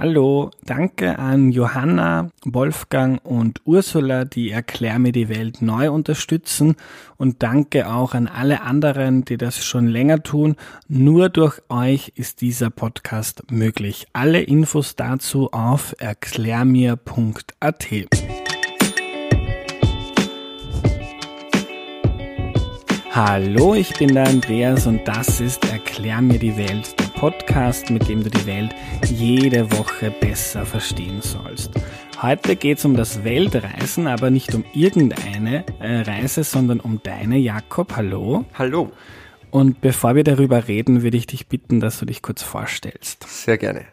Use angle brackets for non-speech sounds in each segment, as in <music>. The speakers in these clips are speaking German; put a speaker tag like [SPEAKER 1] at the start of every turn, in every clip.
[SPEAKER 1] Hallo, danke an Johanna, Wolfgang und Ursula, die Erklär mir die Welt neu unterstützen und danke auch an alle anderen, die das schon länger tun. Nur durch euch ist dieser Podcast möglich. Alle Infos dazu auf erklärmir.at. Hallo, ich bin der Andreas und das ist Erklär mir die Welt, der Podcast, mit dem du die Welt jede Woche besser verstehen sollst. Heute geht es um das Weltreisen, aber nicht um irgendeine äh, Reise, sondern um deine, Jakob. Hallo.
[SPEAKER 2] Hallo.
[SPEAKER 1] Und bevor wir darüber reden, würde ich dich bitten, dass du dich kurz vorstellst.
[SPEAKER 2] Sehr gerne.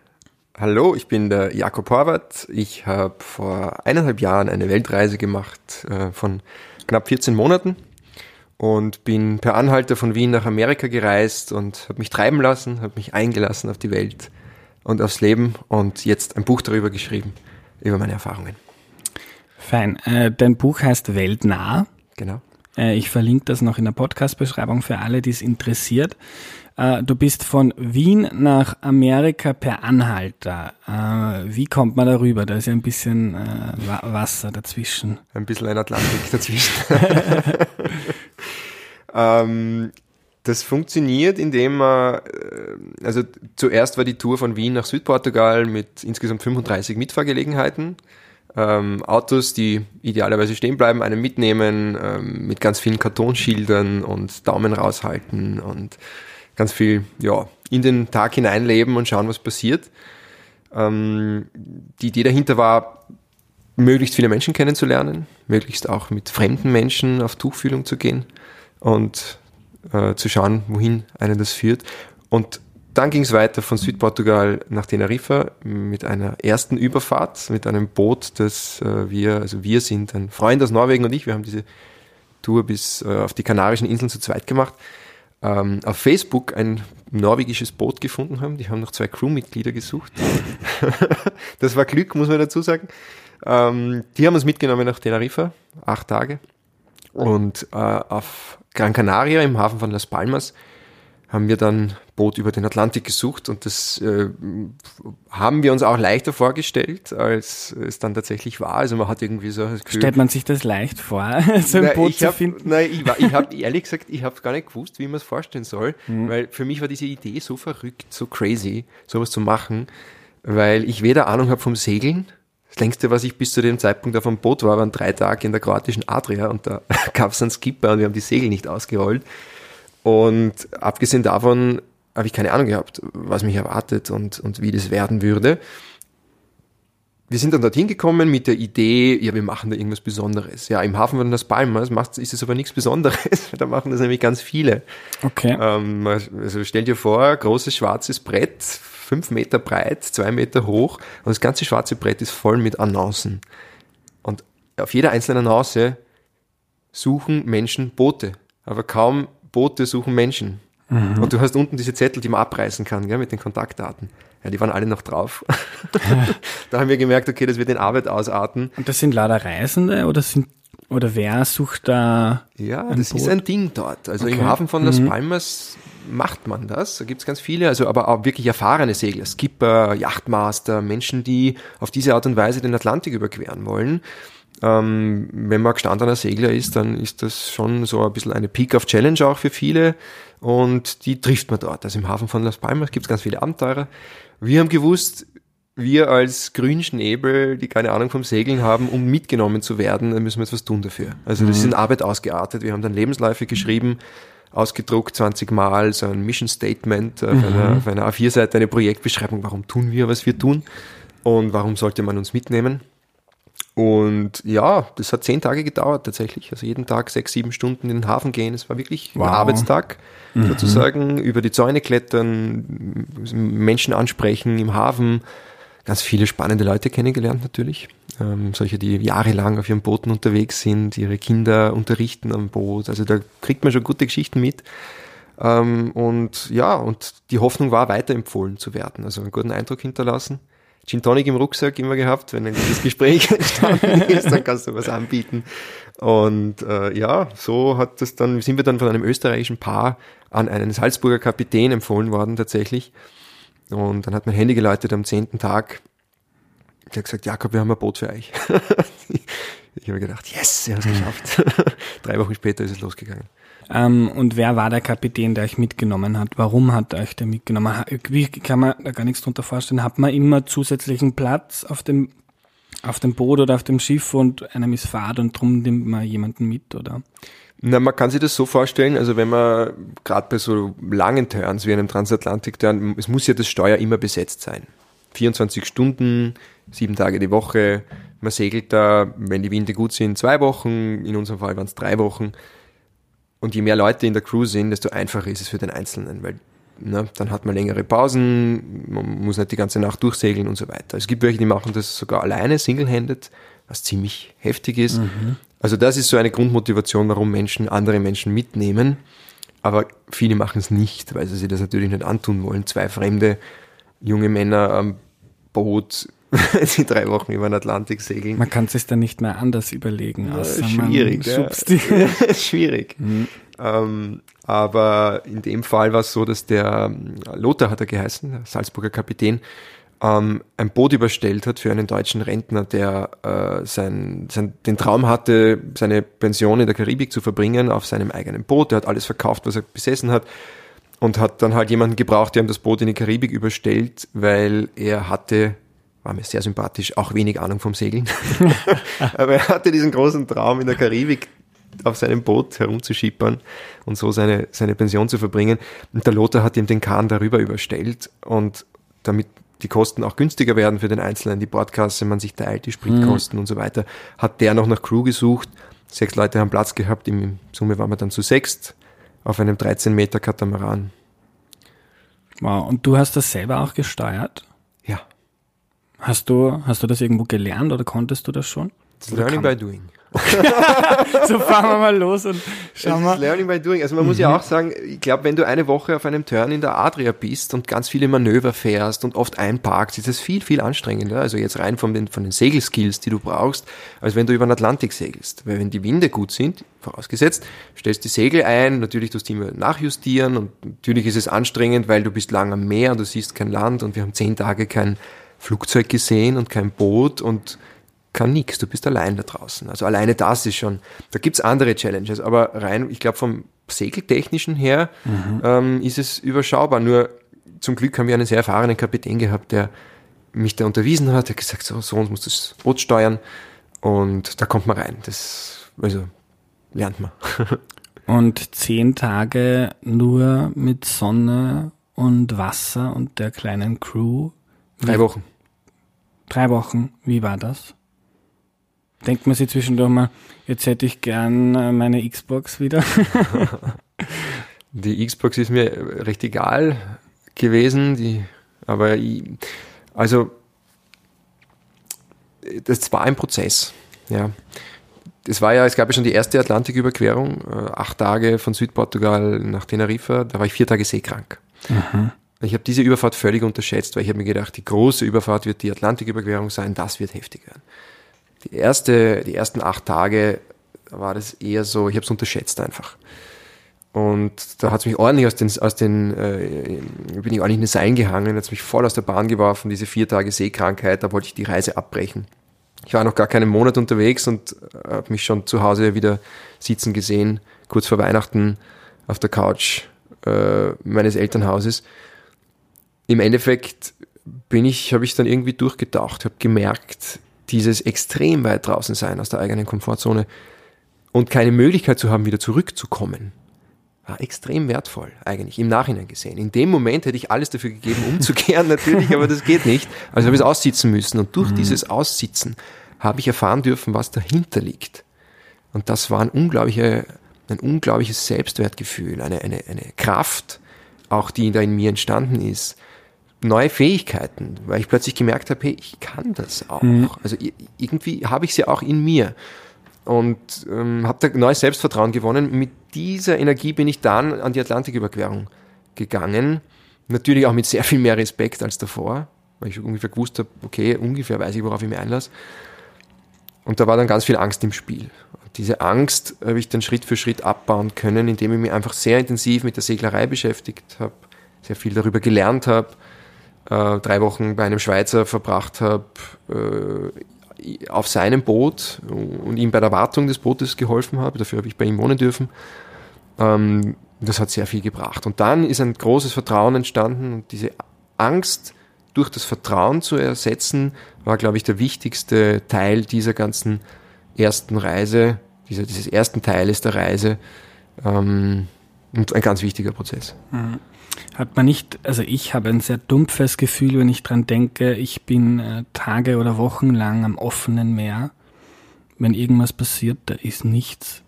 [SPEAKER 2] Hallo, ich bin der Jakob Horvath. Ich habe vor eineinhalb Jahren eine Weltreise gemacht äh, von knapp 14 Monaten und bin per Anhalter von Wien nach Amerika gereist und habe mich treiben lassen, habe mich eingelassen auf die Welt und aufs Leben und jetzt ein Buch darüber geschrieben, über meine Erfahrungen.
[SPEAKER 1] Fein. Äh, dein Buch heißt Weltnah.
[SPEAKER 2] Genau.
[SPEAKER 1] Äh, ich verlinke das noch in der Podcast-Beschreibung für alle, die es interessiert. Äh, du bist von Wien nach Amerika per Anhalter. Wie kommt man darüber? Da ist ja ein bisschen Wasser dazwischen.
[SPEAKER 2] Ein bisschen ein Atlantik dazwischen. <laughs> <laughs> Ähm, das funktioniert, indem man, äh, also zuerst war die Tour von Wien nach Südportugal mit insgesamt 35 Mitfahrgelegenheiten. Ähm, Autos, die idealerweise stehen bleiben, einen mitnehmen, ähm, mit ganz vielen Kartonschildern und Daumen raushalten und ganz viel, ja, in den Tag hineinleben und schauen, was passiert. Ähm, die Idee dahinter war, möglichst viele Menschen kennenzulernen, möglichst auch mit fremden Menschen auf Tuchfühlung zu gehen und äh, zu schauen, wohin einen das führt. Und dann ging es weiter von Südportugal nach Teneriffa mit einer ersten Überfahrt, mit einem Boot, das äh, wir, also wir sind ein Freund aus Norwegen und ich, wir haben diese Tour bis äh, auf die Kanarischen Inseln zu zweit gemacht, ähm, auf Facebook ein norwegisches Boot gefunden haben. Die haben noch zwei Crewmitglieder gesucht. <laughs> das war Glück, muss man dazu sagen. Ähm, die haben uns mitgenommen nach Teneriffa, acht Tage. Und äh, auf Gran Canaria im Hafen von Las Palmas haben wir dann Boot über den Atlantik gesucht und das äh, haben wir uns auch leichter vorgestellt, als es dann tatsächlich war. Also man hat irgendwie so
[SPEAKER 1] das Gefühl, Stellt man sich das leicht vor, <laughs> so ein
[SPEAKER 2] na,
[SPEAKER 1] Boot
[SPEAKER 2] zu
[SPEAKER 1] hab, finden?
[SPEAKER 2] Nein, ich, ich habe ehrlich gesagt, ich habe gar nicht gewusst, wie man es vorstellen soll, <laughs> mhm. weil für mich war diese Idee so verrückt, so crazy, sowas zu machen, weil ich weder Ahnung habe vom Segeln, das längste, was ich bis zu dem Zeitpunkt auf dem Boot war, waren drei Tage in der kroatischen Adria und da <laughs> gab es einen Skipper und wir haben die Segel nicht ausgerollt. Und abgesehen davon habe ich keine Ahnung gehabt, was mich erwartet und, und wie das werden würde. Wir sind dann dorthin gekommen mit der Idee, ja, wir machen da irgendwas Besonderes. Ja, im Hafen von Las Palmas macht, ist es aber nichts Besonderes, <laughs> da machen das nämlich ganz viele.
[SPEAKER 1] Okay.
[SPEAKER 2] Ähm, also stell dir vor, großes schwarzes Brett, fünf Meter breit, zwei Meter hoch und das ganze schwarze Brett ist voll mit Annoncen. Und auf jeder einzelnen Annonce suchen Menschen Boote, aber kaum Boote suchen Menschen. Mhm. Und du hast unten diese Zettel, die man abreißen kann, gell, mit den Kontaktdaten. Ja, die waren alle noch drauf. <laughs> da haben wir gemerkt, okay, das wird in Arbeit ausarten.
[SPEAKER 1] Und das sind lauter Reisende oder sind oder wer sucht da?
[SPEAKER 2] Ja, das Boot? ist ein Ding dort. Also okay. im Hafen von Las mhm. Palmas macht man das. Da gibt es ganz viele, also aber auch wirklich erfahrene Segler, Skipper, Yachtmaster, Menschen, die auf diese Art und Weise den Atlantik überqueren wollen. Ähm, wenn man gestandener Segler ist, dann ist das schon so ein bisschen eine Peak-of-Challenge auch für viele und die trifft man dort. Also im Hafen von Las Palmas gibt es ganz viele Abenteurer. Wir haben gewusst, wir als Grünschnäbel, die keine Ahnung vom Segeln haben, um mitgenommen zu werden, dann müssen wir etwas tun dafür. Also das ist in Arbeit ausgeartet. Wir haben dann Lebensläufe geschrieben, ausgedruckt 20 Mal, so ein Mission Statement auf, mhm. einer, auf einer A4-Seite, eine Projektbeschreibung, warum tun wir, was wir tun und warum sollte man uns mitnehmen. Und ja, das hat zehn Tage gedauert tatsächlich. Also jeden Tag sechs, sieben Stunden in den Hafen gehen. Es war wirklich wow. ein Arbeitstag mhm. sozusagen. Über die Zäune klettern, Menschen ansprechen im Hafen. Ganz viele spannende Leute kennengelernt natürlich. Ähm, solche, die jahrelang auf ihren Booten unterwegs sind, ihre Kinder unterrichten am Boot. Also da kriegt man schon gute Geschichten mit. Ähm, und ja, und die Hoffnung war, weiterempfohlen zu werden. Also einen guten Eindruck hinterlassen. Gin Tonic im Rucksack immer gehabt, wenn ein gutes Gespräch <laughs> entstanden ist, dann kannst du was anbieten. Und äh, ja, so hat das dann, sind wir dann von einem österreichischen Paar an einen Salzburger Kapitän empfohlen worden tatsächlich. Und dann hat mein Handy geläutet am zehnten Tag Der hat gesagt, Jakob, wir haben ein Boot für euch. <laughs> ich habe gedacht, yes, er hat es geschafft. <laughs> Drei Wochen später ist es losgegangen.
[SPEAKER 1] Ähm, und wer war der Kapitän, der euch mitgenommen hat? Warum hat euch der mitgenommen? Wie kann man da gar nichts drunter vorstellen? Hat man immer zusätzlichen Platz auf dem, auf dem Boot oder auf dem Schiff und einem ist Fahrt und drum nimmt man jemanden mit, oder?
[SPEAKER 2] Na, man kann sich das so vorstellen, also wenn man gerade bei so langen Turns wie einem Transatlantik-Turn, es muss ja das Steuer immer besetzt sein. 24 Stunden, sieben Tage die Woche. Man segelt da, wenn die Winde gut sind, zwei Wochen. In unserem Fall waren es drei Wochen. Und je mehr Leute in der Crew sind, desto einfacher ist es für den Einzelnen, weil ne, dann hat man längere Pausen, man muss nicht die ganze Nacht durchsegeln und so weiter. Es gibt welche, die machen das sogar alleine, single-handed, was ziemlich heftig ist. Mhm. Also das ist so eine Grundmotivation, warum Menschen andere Menschen mitnehmen. Aber viele machen es nicht, weil sie sich das natürlich nicht antun wollen. Zwei fremde junge Männer am Boot, <laughs> sie drei Wochen über den Atlantik segeln.
[SPEAKER 1] Man kann es sich dann nicht mehr anders überlegen.
[SPEAKER 2] Ja, schwierig. <laughs> Ja. schwierig. Mhm. Ähm, aber in dem Fall war es so, dass der Lothar hat er geheißen, der Salzburger Kapitän, ähm, ein Boot überstellt hat für einen deutschen Rentner, der äh, sein, sein, den Traum hatte, seine Pension in der Karibik zu verbringen auf seinem eigenen Boot. Er hat alles verkauft, was er besessen hat und hat dann halt jemanden gebraucht, der ihm das Boot in die Karibik überstellt, weil er hatte, war mir sehr sympathisch, auch wenig Ahnung vom Segeln. <laughs> Aber er hatte diesen großen Traum in der Karibik auf seinem Boot herumzuschippern und so seine, seine Pension zu verbringen. Und der Lothar hat ihm den Kahn darüber überstellt und damit die Kosten auch günstiger werden für den Einzelnen, die Bordkasse, man sich teilt, die Spritkosten mhm. und so weiter, hat der noch nach Crew gesucht. Sechs Leute haben Platz gehabt, im Summe waren wir dann zu sechst auf einem 13 Meter Katamaran.
[SPEAKER 1] Wow, und du hast das selber auch gesteuert? Hast du, hast du das irgendwo gelernt oder konntest du das schon?
[SPEAKER 2] Learning by doing. <laughs>
[SPEAKER 1] so fahren wir mal los und schauen wir.
[SPEAKER 2] Learning by doing. Also man mhm. muss ja mhm. auch sagen, ich glaube, wenn du eine Woche auf einem Turn in der Adria bist und ganz viele Manöver fährst und oft einparkst, ist es viel, viel anstrengender. Also jetzt rein von den, von den Segelskills, die du brauchst, als wenn du über den Atlantik segelst. Weil wenn die Winde gut sind, vorausgesetzt, stellst die Segel ein, natürlich tust du immer nachjustieren und natürlich ist es anstrengend, weil du bist lang am Meer und du siehst kein Land und wir haben zehn Tage kein Flugzeug gesehen und kein Boot und kann nichts, du bist allein da draußen. Also alleine das ist schon, da gibt's andere Challenges, aber rein, ich glaube vom Segeltechnischen her mhm. ähm, ist es überschaubar. Nur zum Glück haben wir einen sehr erfahrenen Kapitän gehabt, der mich da unterwiesen hat, der hat gesagt, so, so muss das Boot steuern und da kommt man rein. Das, also lernt man. <laughs>
[SPEAKER 1] und zehn Tage nur mit Sonne und Wasser und der kleinen Crew.
[SPEAKER 2] Drei Wochen.
[SPEAKER 1] Drei Wochen. Wie war das? denkt man sich zwischendurch mal, jetzt hätte ich gern äh, meine Xbox wieder. <laughs>
[SPEAKER 2] die Xbox ist mir recht egal gewesen, die, aber ich, also das war ein Prozess, ja. Es war ja, es gab ja schon die erste Atlantiküberquerung, äh, acht Tage von Südportugal nach Teneriffa, da war ich vier Tage seekrank. Mhm. Ich habe diese Überfahrt völlig unterschätzt, weil ich habe mir gedacht, die große Überfahrt wird die Atlantiküberquerung sein, das wird heftig werden die erste, die ersten acht Tage war das eher so, ich habe es unterschätzt einfach. Und da hat es mich ordentlich aus den, aus den äh, bin ich ordentlich in den Seilen gehangen, hat es mich voll aus der Bahn geworfen, diese vier Tage Seekrankheit, da wollte ich die Reise abbrechen. Ich war noch gar keinen Monat unterwegs und habe mich schon zu Hause wieder sitzen gesehen, kurz vor Weihnachten auf der Couch äh, meines Elternhauses. Im Endeffekt bin ich, habe ich dann irgendwie durchgetaucht, habe gemerkt, dieses extrem weit draußen sein aus der eigenen Komfortzone und keine Möglichkeit zu haben, wieder zurückzukommen, war extrem wertvoll, eigentlich, im Nachhinein gesehen. In dem Moment hätte ich alles dafür gegeben, umzukehren, <laughs> natürlich, aber das geht nicht. Also habe ich es aussitzen müssen. Und durch mhm. dieses Aussitzen habe ich erfahren dürfen, was dahinter liegt. Und das war ein, unglaubliche, ein unglaubliches Selbstwertgefühl, eine, eine, eine Kraft, auch die da in mir entstanden ist, neue Fähigkeiten, weil ich plötzlich gemerkt habe, hey, ich kann das auch. Mhm. Also irgendwie habe ich sie auch in mir und ähm, habe da neues Selbstvertrauen gewonnen. Mit dieser Energie bin ich dann an die Atlantiküberquerung gegangen. Natürlich auch mit sehr viel mehr Respekt als davor, weil ich ungefähr gewusst habe, okay, ungefähr weiß ich, worauf ich mich einlasse. Und da war dann ganz viel Angst im Spiel. Und diese Angst habe ich dann Schritt für Schritt abbauen können, indem ich mich einfach sehr intensiv mit der Seglerei beschäftigt habe, sehr viel darüber gelernt habe, äh, drei Wochen bei einem Schweizer verbracht habe, äh, auf seinem Boot und ihm bei der Wartung des Bootes geholfen habe. Dafür habe ich bei ihm wohnen dürfen. Ähm, das hat sehr viel gebracht. Und dann ist ein großes Vertrauen entstanden und diese Angst durch das Vertrauen zu ersetzen, war, glaube ich, der wichtigste Teil dieser ganzen ersten Reise, dieser, dieses ersten Teiles der Reise ähm, und ein ganz wichtiger Prozess.
[SPEAKER 1] Mhm. Hat man nicht, also ich habe ein sehr dumpfes Gefühl, wenn ich dran denke, ich bin äh, Tage oder Wochen lang am offenen Meer. Wenn irgendwas passiert, da ist nichts.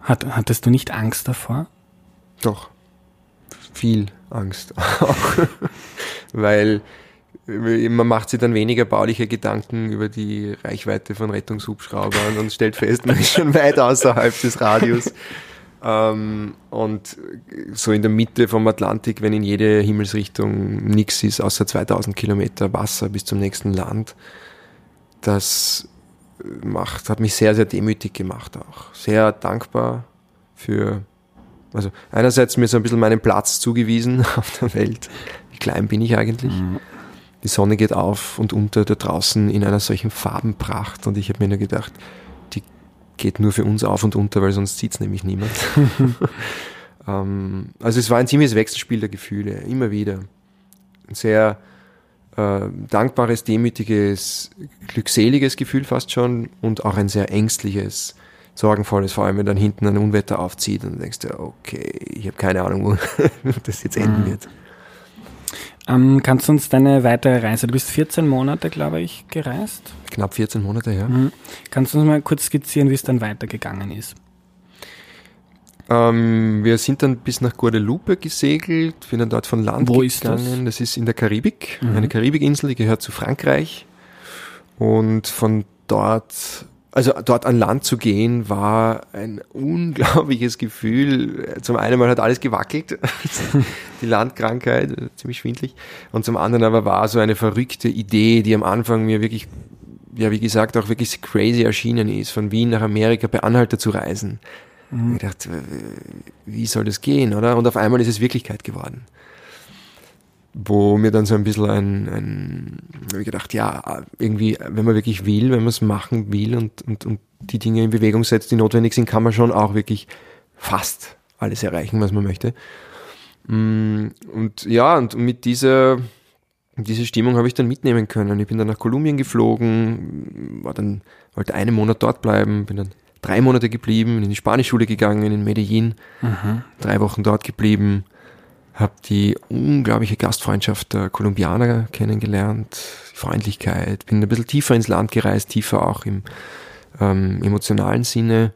[SPEAKER 1] Hat, hattest du nicht Angst davor?
[SPEAKER 2] Doch. Viel Angst <laughs> auch. Weil man macht sich dann weniger bauliche Gedanken über die Reichweite von Rettungshubschraubern und stellt fest, man ist schon weit außerhalb des Radius. Ähm, und so in der Mitte vom Atlantik, wenn in jede Himmelsrichtung nichts ist, außer 2000 Kilometer Wasser bis zum nächsten Land, das macht, hat mich sehr, sehr demütig gemacht auch. Sehr dankbar für, also einerseits mir so ein bisschen meinen Platz zugewiesen <laughs> auf der Welt. Wie klein bin ich eigentlich? Mhm. Die Sonne geht auf und unter da draußen in einer solchen Farbenpracht und ich habe mir nur gedacht, geht nur für uns auf und unter, weil sonst sieht es nämlich niemand. <laughs> ähm, also es war ein ziemliches Wechselspiel der Gefühle, immer wieder. Ein sehr äh, dankbares, demütiges, glückseliges Gefühl fast schon und auch ein sehr ängstliches, sorgenvolles, vor allem wenn dann hinten ein Unwetter aufzieht und du denkst du, okay, ich habe keine Ahnung, wo <laughs> das jetzt enden mhm. wird.
[SPEAKER 1] Ähm, kannst du uns deine weitere Reise, du bist 14 Monate, glaube ich, gereist?
[SPEAKER 2] Knapp 14 Monate, ja. Mhm.
[SPEAKER 1] Kannst du uns mal kurz skizzieren, wie es dann weitergegangen ist?
[SPEAKER 2] Ähm, wir sind dann bis nach Guadalupe gesegelt, sind dann dort von Land
[SPEAKER 1] Wo ist das?
[SPEAKER 2] Das ist in der Karibik, mhm. eine Karibikinsel, die gehört zu Frankreich. Und von dort also dort an Land zu gehen, war ein unglaubliches Gefühl. Zum einen mal hat alles gewackelt, <laughs> die Landkrankheit, ziemlich schwindlig. Und zum anderen aber war so eine verrückte Idee, die am Anfang mir wirklich, ja wie gesagt, auch wirklich crazy erschienen ist, von Wien nach Amerika bei Anhalter zu reisen. Mhm. Ich dachte, wie soll das gehen, oder? Und auf einmal ist es Wirklichkeit geworden wo mir dann so ein bisschen ein, ein habe ich gedacht, ja, irgendwie, wenn man wirklich will, wenn man es machen will und, und, und die Dinge in Bewegung setzt, die notwendig sind, kann man schon auch wirklich fast alles erreichen, was man möchte. Mm, und ja, und mit dieser, diese Stimmung habe ich dann mitnehmen können. Ich bin dann nach Kolumbien geflogen, war dann, wollte einen Monat dort bleiben, bin dann drei Monate geblieben, in die Spanischschule gegangen in Medellin, mhm. drei Wochen dort geblieben, habe die unglaubliche Gastfreundschaft der Kolumbianer kennengelernt, die Freundlichkeit, bin ein bisschen tiefer ins Land gereist, tiefer auch im ähm, emotionalen Sinne.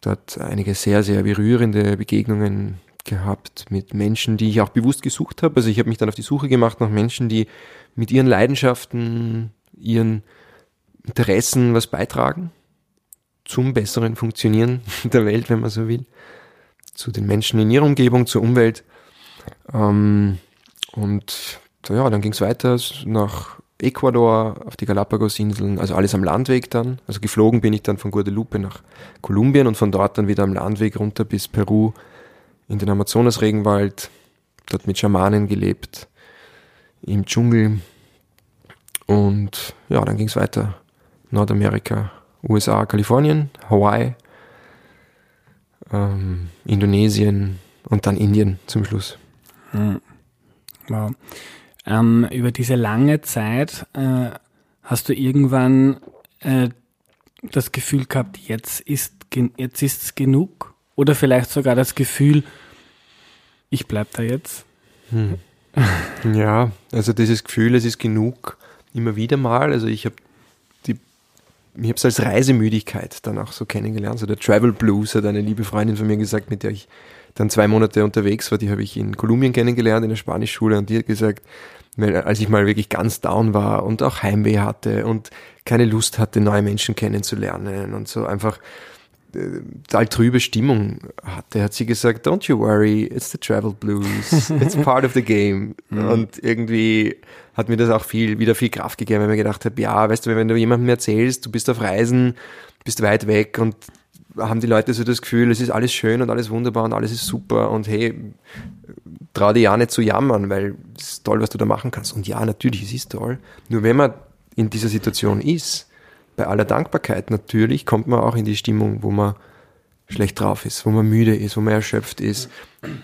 [SPEAKER 2] Dort einige sehr, sehr berührende Begegnungen gehabt mit Menschen, die ich auch bewusst gesucht habe. Also ich habe mich dann auf die Suche gemacht nach Menschen, die mit ihren Leidenschaften, ihren Interessen was beitragen zum besseren Funktionieren <laughs> der Welt, wenn man so will, zu den Menschen in ihrer Umgebung, zur Umwelt. Ähm, und ja, dann ging es weiter nach Ecuador, auf die Galapagos-Inseln, also alles am Landweg dann. Also geflogen bin ich dann von Guadalupe nach Kolumbien und von dort dann wieder am Landweg runter bis Peru in den Amazonas-Regenwald, dort mit Schamanen gelebt, im Dschungel. Und ja, dann ging es weiter. Nordamerika, USA, Kalifornien, Hawaii, ähm, Indonesien und dann Indien zum Schluss.
[SPEAKER 1] Hm. Wow. Ähm, über diese lange Zeit äh, hast du irgendwann äh, das Gefühl gehabt, jetzt ist jetzt ist's genug? Oder vielleicht sogar das Gefühl, ich bleib da jetzt?
[SPEAKER 2] Hm. Ja, also dieses Gefühl, es ist genug, immer wieder mal. Also ich habe ich habe es als Reisemüdigkeit dann auch so kennengelernt. So der Travel Blues hat eine liebe Freundin von mir gesagt, mit der ich dann zwei Monate unterwegs war, die habe ich in Kolumbien kennengelernt, in der Spanischschule, und die hat gesagt, als ich mal wirklich ganz down war und auch Heimweh hatte und keine Lust hatte, neue Menschen kennenzulernen und so einfach äh, total trübe Stimmung hatte, hat sie gesagt, don't you worry, it's the travel blues, it's <laughs> part of the game. Mhm. Und irgendwie hat mir das auch viel, wieder viel Kraft gegeben, weil ich mir gedacht habe, ja, weißt du, wenn du jemandem erzählst, du bist auf Reisen, bist weit weg und haben die Leute so das Gefühl, es ist alles schön und alles wunderbar und alles ist super und hey, trau dir ja nicht zu jammern, weil es ist toll, was du da machen kannst. Und ja, natürlich, es ist toll. Nur wenn man in dieser Situation ist, bei aller Dankbarkeit natürlich, kommt man auch in die Stimmung, wo man schlecht drauf ist, wo man müde ist, wo man erschöpft ist.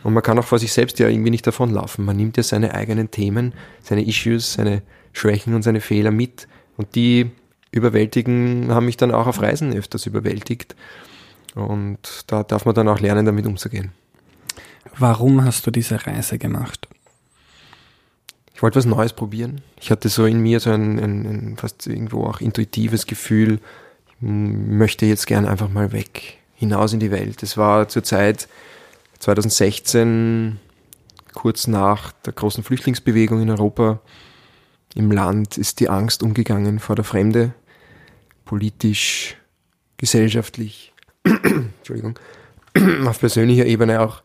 [SPEAKER 2] Und man kann auch vor sich selbst ja irgendwie nicht davonlaufen. Man nimmt ja seine eigenen Themen, seine Issues, seine Schwächen und seine Fehler mit. Und die überwältigen, haben mich dann auch auf Reisen öfters überwältigt. Und da darf man dann auch lernen, damit umzugehen.
[SPEAKER 1] Warum hast du diese Reise gemacht?
[SPEAKER 2] Ich wollte was Neues probieren. Ich hatte so in mir so ein, ein, ein fast irgendwo auch intuitives Gefühl, ich möchte jetzt gern einfach mal weg, hinaus in die Welt. Es war zur Zeit 2016, kurz nach der großen Flüchtlingsbewegung in Europa. Im Land ist die Angst umgegangen vor der Fremde, politisch, gesellschaftlich, <clears throat> Entschuldigung, <clears throat> auf persönlicher Ebene auch.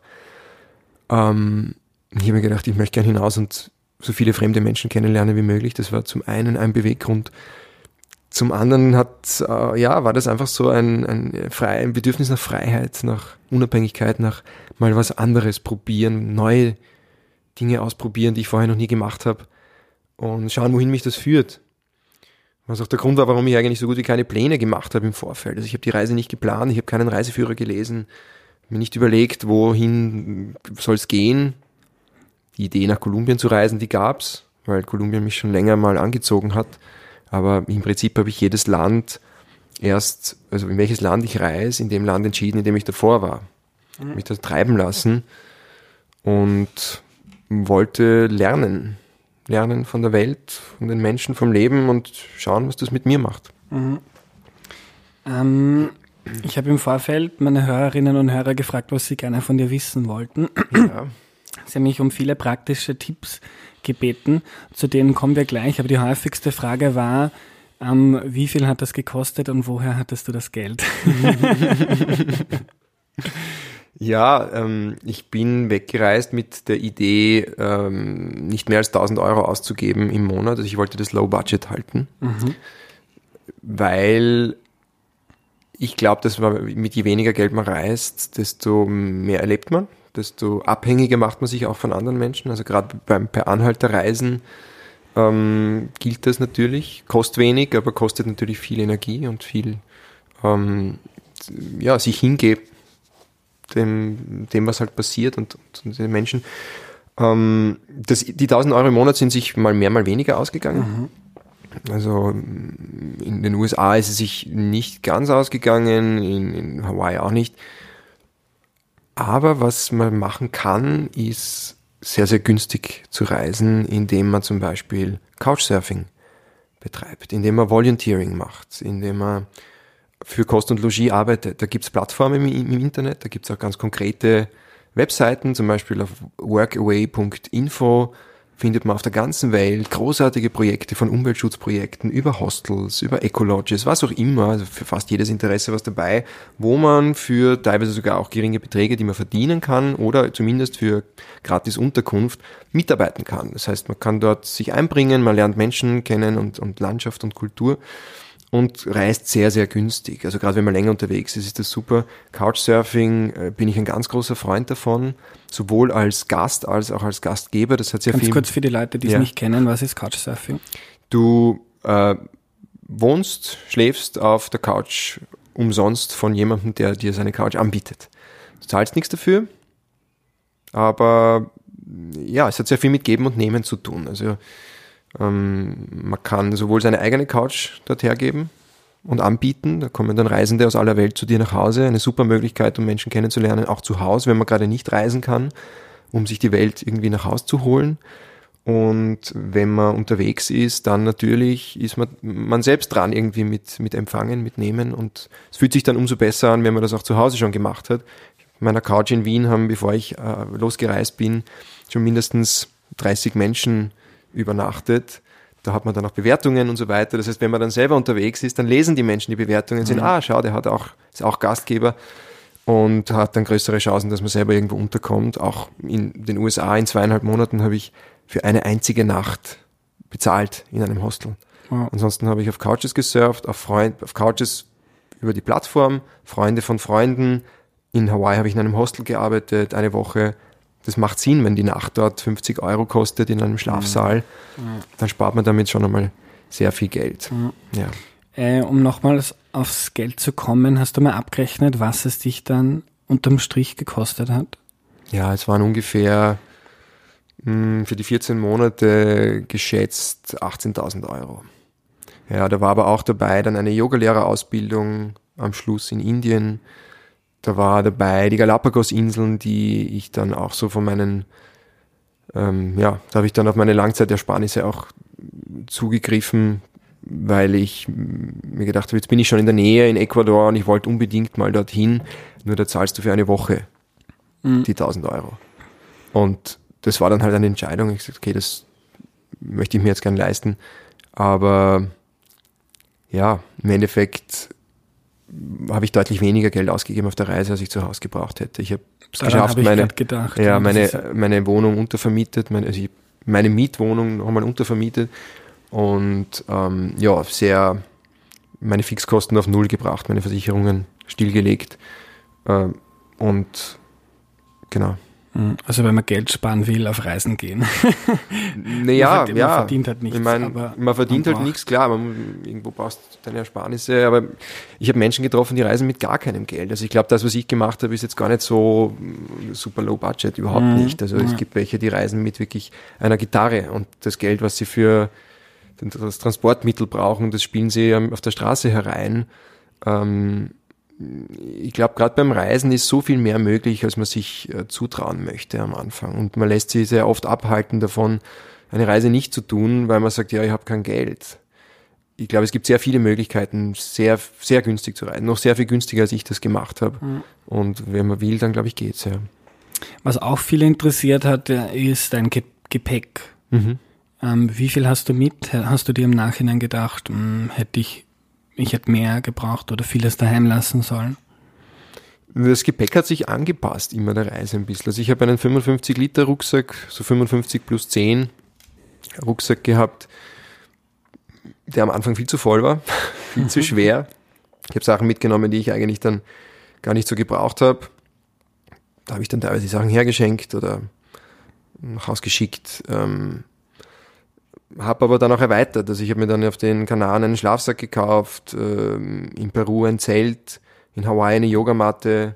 [SPEAKER 2] Ähm, ich habe mir gedacht, ich möchte gern hinaus und so viele fremde Menschen kennenlernen wie möglich. Das war zum einen ein Beweggrund. Zum anderen hat, äh, ja, war das einfach so ein, ein, frei, ein Bedürfnis nach Freiheit, nach Unabhängigkeit, nach mal was anderes probieren, neue Dinge ausprobieren, die ich vorher noch nie gemacht habe und schauen, wohin mich das führt. Was auch der Grund war, warum ich eigentlich so gut wie keine Pläne gemacht habe im Vorfeld. Also ich habe die Reise nicht geplant, ich habe keinen Reiseführer gelesen, mir nicht überlegt, wohin soll es gehen. Die Idee nach Kolumbien zu reisen, die gab's, weil Kolumbien mich schon länger mal angezogen hat. Aber im Prinzip habe ich jedes Land erst, also in welches Land ich reise, in dem Land entschieden, in dem ich davor war. Mhm. Mich das treiben lassen und wollte lernen. Lernen von der Welt, von den Menschen, vom Leben und schauen, was das mit mir macht.
[SPEAKER 1] Mhm. Ähm, ich habe im Vorfeld meine Hörerinnen und Hörer gefragt, was sie gerne von dir wissen wollten. Ja. <clears throat> Sie haben mich um viele praktische Tipps gebeten, zu denen kommen wir gleich, aber die häufigste Frage war, ähm, wie viel hat das gekostet und woher hattest du das Geld? <laughs> <laughs>
[SPEAKER 2] ja, ähm, ich bin weggereist mit der Idee, ähm, nicht mehr als 1000 Euro auszugeben im Monat. Also ich wollte das Low Budget halten, mhm. weil ich glaube, dass man mit je weniger Geld man reist, desto mehr erlebt man, desto abhängiger macht man sich auch von anderen Menschen. Also gerade beim per Anhalterreisen ähm, gilt das natürlich. Kostet wenig, aber kostet natürlich viel Energie und viel ähm, ja, sich hingeben dem, dem, was halt passiert und, und den Menschen. Ähm, das, die 1000 Euro im Monat sind sich mal mehr, mal weniger ausgegangen. Mhm. Also in den USA ist es sich nicht ganz ausgegangen, in, in Hawaii auch nicht. Aber was man machen kann, ist sehr, sehr günstig zu reisen, indem man zum Beispiel Couchsurfing betreibt, indem man Volunteering macht, indem man für Kost und Logis arbeitet. Da gibt's Plattformen im, im Internet, da gibt's auch ganz konkrete Webseiten, zum Beispiel auf workaway.info findet man auf der ganzen Welt großartige Projekte von Umweltschutzprojekten über Hostels, über Ecologes, was auch immer, also für fast jedes Interesse was dabei, wo man für teilweise sogar auch geringe Beträge, die man verdienen kann oder zumindest für gratis Unterkunft mitarbeiten kann. Das heißt, man kann dort sich einbringen, man lernt Menschen kennen und, und Landschaft und Kultur und reist sehr, sehr günstig. Also gerade wenn man länger unterwegs ist, ist das super. Couchsurfing äh, bin ich ein ganz großer Freund davon, sowohl als Gast als auch als Gastgeber. Das hat sehr
[SPEAKER 1] ganz
[SPEAKER 2] viel.
[SPEAKER 1] kurz für die Leute, die es nicht kennen, was ist Couchsurfing?
[SPEAKER 2] Du äh, wohnst, schläfst auf der Couch umsonst von jemandem, der dir seine Couch anbietet. Du zahlst nichts dafür, aber ja, es hat sehr viel mit Geben und Nehmen zu tun. Also ähm, man kann sowohl seine eigene Couch dort hergeben und anbieten. Da kommen dann Reisende aus aller Welt zu dir nach Hause. Eine super Möglichkeit, um Menschen kennenzulernen, auch zu Hause, wenn man gerade nicht reisen kann, um sich die Welt irgendwie nach Hause zu holen. Und wenn man unterwegs ist, dann natürlich ist man, man selbst dran irgendwie mit, mit Empfangen, mit Nehmen. Und es fühlt sich dann umso besser an, wenn man das auch zu Hause schon gemacht hat. Meiner Couch in Wien haben, bevor ich äh, losgereist bin, schon mindestens 30 Menschen übernachtet. Da hat man dann auch Bewertungen und so weiter. Das heißt, wenn man dann selber unterwegs ist, dann lesen die Menschen die Bewertungen und mhm. sehen, ah, schau, der hat auch, ist auch Gastgeber und hat dann größere Chancen, dass man selber irgendwo unterkommt. Auch in den USA in zweieinhalb Monaten habe ich für eine einzige Nacht bezahlt in einem Hostel. Wow. Ansonsten habe ich auf Couches gesurft, auf Freund, auf Couches über die Plattform, Freunde von Freunden. In Hawaii habe ich in einem Hostel gearbeitet, eine Woche. Das macht Sinn, wenn die Nacht dort 50 Euro kostet in einem Schlafsaal. Mhm. Dann spart man damit schon einmal sehr viel Geld. Mhm. Ja.
[SPEAKER 1] Äh, um nochmals aufs Geld zu kommen, hast du mal abgerechnet, was es dich dann unterm Strich gekostet hat?
[SPEAKER 2] Ja, es waren ungefähr mh, hm, für die 14 Monate geschätzt 18.000 Euro. Ja, da war aber auch dabei dann eine Yogalehrerausbildung am Schluss in Indien. Da war dabei die Galapagos-Inseln, die ich dann auch so von meinen, ähm, ja, da habe ich dann auf meine Langzeitersparnisse auch zugegriffen, weil ich mir gedacht habe, jetzt bin ich schon in der Nähe in Ecuador und ich wollte unbedingt mal dorthin, nur da zahlst du für eine Woche mhm. die 1000 Euro. Und das war dann halt eine Entscheidung. Ich sagte, okay, das möchte ich mir jetzt gern leisten. Aber ja, im Endeffekt habe ich deutlich weniger Geld ausgegeben auf der Reise, als ich zu Hause gebraucht hätte. Ich habe es geschafft, hab meine, gedacht, ja, meine, meine Wohnung untervermietet, meine, also ich, meine Mietwohnung nochmal untervermietet und ähm, ja, sehr meine Fixkosten auf Null gebracht, meine Versicherungen stillgelegt äh, und genau.
[SPEAKER 1] Also wenn man Geld sparen will, auf Reisen gehen. <laughs>
[SPEAKER 2] Naja, man, ja. Man verdient halt nichts. Ich mein, man verdient man halt nichts, klar, man, irgendwo brauchst du deine Ersparnisse, aber ich habe Menschen getroffen, die reisen mit gar keinem Geld. Also ich glaube, das, was ich gemacht habe, ist jetzt gar nicht so super low budget, überhaupt mhm. nicht. Also mhm. es gibt welche, die reisen mit wirklich einer Gitarre und das Geld, was sie für das Transportmittel brauchen, das spielen sie auf der Straße herein. Ähm, ich glaube, gerade beim Reisen ist so viel mehr möglich, als man sich äh, zutrauen möchte am Anfang. Und man lässt sich sehr oft abhalten davon, eine Reise nicht zu tun, weil man sagt, ja, ich habe kein Geld. Ich glaube, es gibt sehr viele Möglichkeiten, sehr, sehr günstig zu reisen. Noch sehr viel günstiger, als ich das gemacht habe. Mhm. Und wenn man will, dann glaube ich, geht's ja.
[SPEAKER 1] Was auch viele interessiert hat, ist dein Gepäck. Mhm. Ähm, wie viel hast du mit? Hast du dir im Nachhinein gedacht, mh, hm, hätte ich ich hätte mehr gebraucht oder vieles daheim lassen sollen?
[SPEAKER 2] Das Gepäck hat sich angepasst immer der Reise ein bisschen. Also ich habe einen 55 Liter Rucksack, so 55 plus 10 Rucksack gehabt, der am Anfang viel zu voll war, <laughs> viel zu <laughs> schwer. Ich habe Sachen mitgenommen, die ich eigentlich dann gar nicht so gebraucht habe. Da habe ich dann teilweise die Sachen hergeschenkt oder nach Hause geschickt. Ähm, habe aber dann auch erweitert. Also ich habe mir dann auf den Kanaren einen Schlafsack gekauft, ähm, in Peru ein Zelt, in Hawaii eine Yogamatte,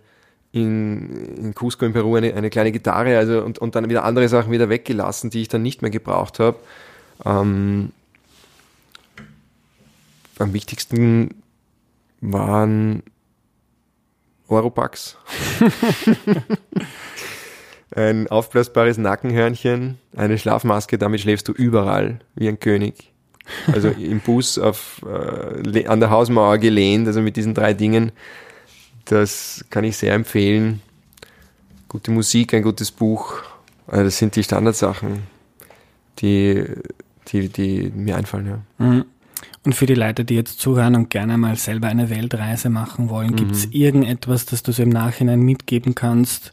[SPEAKER 2] in, in Cusco in Peru eine, eine kleine Gitarre, also und, und dann wieder andere Sachen wieder weggelassen, die ich dann nicht mehr gebraucht habe. Ähm, am wichtigsten waren Oropax. <laughs> <laughs> ein aufblasbares Nackenhörnchen, eine Schlafmaske, damit schläfst du überall wie ein König. Also <laughs> im Bus auf, äh, an der Hausmauer gelehnt, also mit diesen drei Dingen. Das kann ich sehr empfehlen. Gute Musik, ein gutes Buch. Also das sind die Standardsachen, die, die, die mir einfallen. Ja.
[SPEAKER 1] Mhm. Und für die Leute, die jetzt zuhören und gerne mal selber eine Weltreise machen wollen, mhm. gibt es irgendetwas, das du so im Nachhinein mitgeben kannst,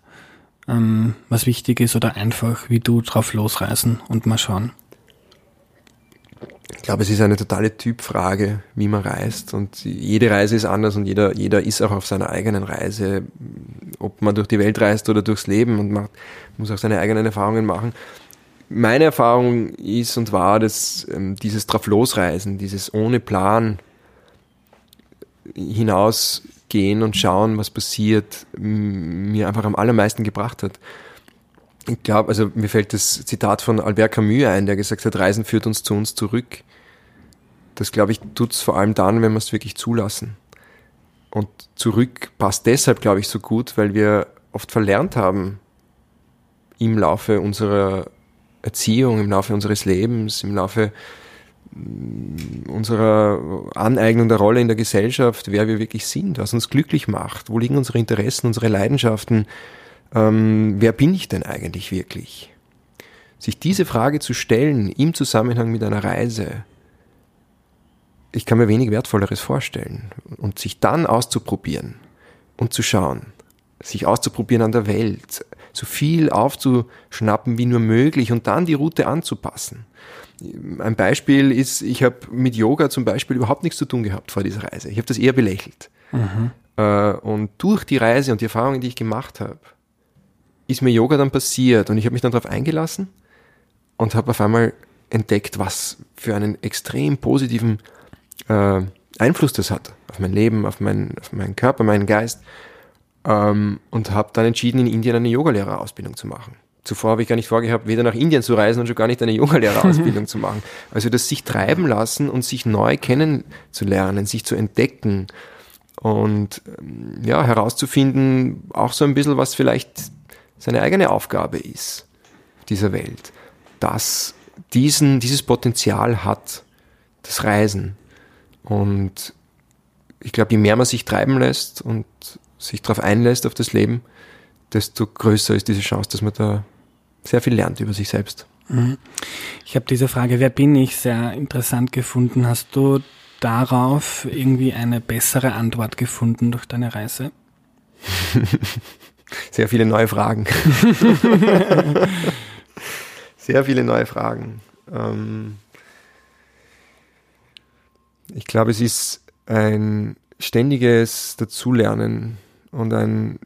[SPEAKER 1] ähm, was wichtig ist oder einfach wie du drauf losreisen und mal schauen?
[SPEAKER 2] Ich glaube, es ist eine totale Typfrage, wie man reist. Und jede Reise ist anders und jeder, jeder ist auch auf seiner eigenen Reise. Ob man durch die Welt reist oder durchs Leben und man muss auch seine eigenen Erfahrungen machen. Meine Erfahrung ist und war, dass ähm, dieses Drauflosreisen, dieses ohne Plan hinaus gehen und schauen, was passiert, mir einfach am allermeisten gebracht hat. Ich glaube, also mir fällt das Zitat von Albert Camus ein, der gesagt hat, Reisen führt uns zu uns zurück. Das, glaube ich, tut es vor allem dann, wenn wir es wirklich zulassen. Und zurück passt deshalb, glaube ich, so gut, weil wir oft verlernt haben, im Laufe unserer Erziehung, im Laufe unseres Lebens, im Laufe unserer Aneignung der Rolle in der Gesellschaft, wer wir wirklich sind, was uns glücklich macht, wo liegen unsere Interessen, unsere Leidenschaften, ähm, wer bin ich denn eigentlich wirklich? Sich diese Frage zu stellen im Zusammenhang mit einer Reise, ich kann mir wenig Wertvolleres vorstellen. Und sich dann auszuprobieren und zu schauen, sich auszuprobieren an der Welt, so viel aufzuschnappen wie nur möglich und dann die Route anzupassen. Ein Beispiel ist, ich habe mit Yoga zum Beispiel überhaupt nichts zu tun gehabt vor dieser Reise. Ich habe das eher belächelt. Mhm. Äh, und durch die Reise und die Erfahrungen, die ich gemacht habe, ist mir Yoga dann passiert und ich habe mich dann darauf eingelassen und habe auf einmal entdeckt, was für einen extrem positiven äh, Einfluss das hat auf mein Leben, auf, mein, auf meinen Körper, meinen Geist ähm, und habe dann entschieden, in Indien eine Yogalehrerausbildung zu machen. Zuvor habe ich gar nicht vorgehabt, weder nach Indien zu reisen und schon gar nicht eine Yogalehrerausbildung <laughs> zu machen. Also das sich treiben lassen und sich neu kennenzulernen, sich zu entdecken und ähm, ja, herauszufinden, auch so ein bisschen, was vielleicht seine eigene Aufgabe ist dieser Welt, dass diesen, dieses Potenzial hat, das Reisen. Und ich glaube, je mehr man sich treiben lässt und sich darauf einlässt auf das Leben, desto größer ist diese Chance, dass man da sehr viel lernt über sich selbst. Mhm.
[SPEAKER 1] Ich habe diese Frage, wer bin ich, sehr interessant gefunden. Hast du darauf irgendwie eine bessere Antwort gefunden durch deine Reise? <laughs>
[SPEAKER 2] Sehr viele neue Fragen. <laughs> Sehr viele neue Fragen. Ähm ich glaube, es ist ein ständiges Dazulernen und ein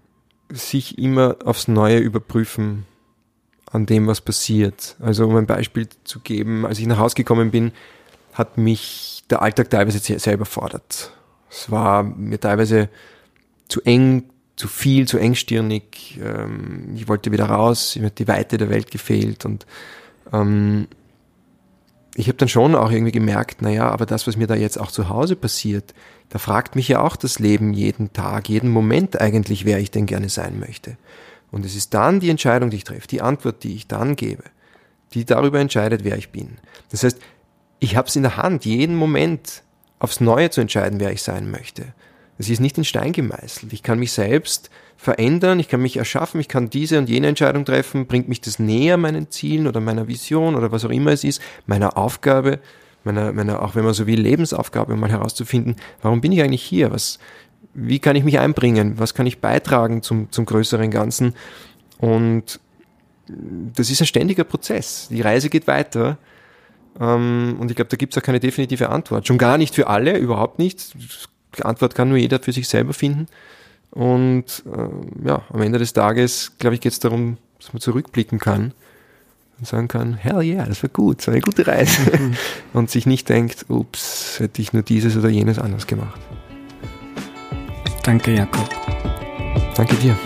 [SPEAKER 2] sich immer aufs Neue überprüfen an dem, was passiert. Also um ein Beispiel zu geben, als ich nach Hause gekommen bin, hat mich der Alltag teilweise sehr, sehr überfordert. Es war mir teilweise zu eng, zu viel, zu engstirnig. Ähm, ich wollte wieder raus, mir hat die Weite der Welt gefehlt und ähm, ich habe dann schon auch irgendwie gemerkt, naja, aber das, was mir da jetzt auch zu Hause passiert, da fragt mich ja auch das Leben jeden Tag, jeden Moment eigentlich, wer ich denn gerne sein möchte. Und es ist dann die Entscheidung, die ich treffe, die Antwort, die ich dann gebe, die darüber entscheidet, wer ich bin. Das heißt, ich habe es in der Hand, jeden Moment aufs Neue zu entscheiden, wer ich sein möchte. Es ist nicht in Stein gemeißelt. Ich kann mich selbst verändern, ich kann mich erschaffen, ich kann diese und jene Entscheidung treffen, bringt mich das näher meinen Zielen oder meiner Vision oder was auch immer es ist, meiner Aufgabe, meiner, meiner auch wenn man so will, Lebensaufgabe, mal herauszufinden, warum bin ich eigentlich hier? Was, wie kann ich mich einbringen? Was kann ich beitragen zum, zum größeren Ganzen? Und das ist ein ständiger Prozess. Die Reise geht weiter. Ähm, und ich glaube, da gibt es auch keine definitive Antwort. Schon gar nicht für alle, überhaupt nicht. Die Antwort kann nur jeder für sich selber finden. Und äh, ja, am Ende des Tages, glaube ich, geht es darum, dass man zurückblicken kann und sagen kann, hell yeah, das war gut, das war eine gute Reise. <laughs> Und sich nicht denkt, ups, hätte ich nur dieses oder jenes anders gemacht.
[SPEAKER 1] Danke, Jakob.
[SPEAKER 2] Danke dir.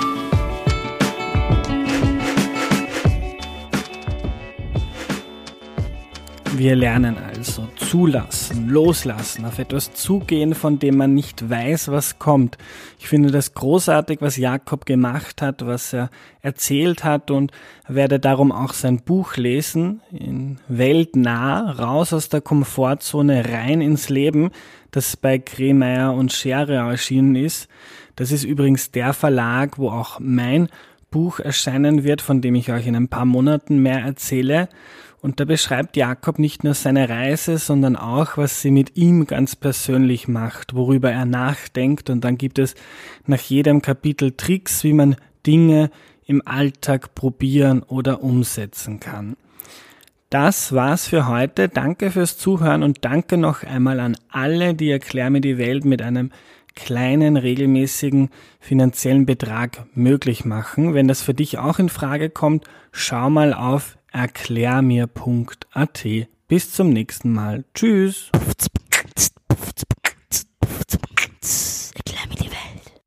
[SPEAKER 1] Wir lernen also zulassen, loslassen, auf etwas zugehen, von dem man nicht weiß, was kommt. Ich finde das großartig, was Jakob gemacht hat, was er erzählt hat und werde darum auch sein Buch lesen, in Weltnah, raus aus der Komfortzone, rein ins Leben, das bei Kremeyer und Schere erschienen ist. Das ist übrigens der Verlag, wo auch mein Buch erscheinen wird, von dem ich euch in ein paar Monaten mehr erzähle. Und da beschreibt Jakob nicht nur seine Reise, sondern auch, was sie mit ihm ganz persönlich macht, worüber er nachdenkt. Und dann gibt es nach jedem Kapitel Tricks, wie man Dinge im Alltag probieren oder umsetzen kann. Das war's für heute. Danke fürs Zuhören und danke noch einmal an alle, die Erklär mir die Welt mit einem kleinen, regelmäßigen finanziellen Betrag möglich machen. Wenn das für dich auch in Frage kommt, schau mal auf erklärmir.at. Bis zum nächsten Mal. Tschüss.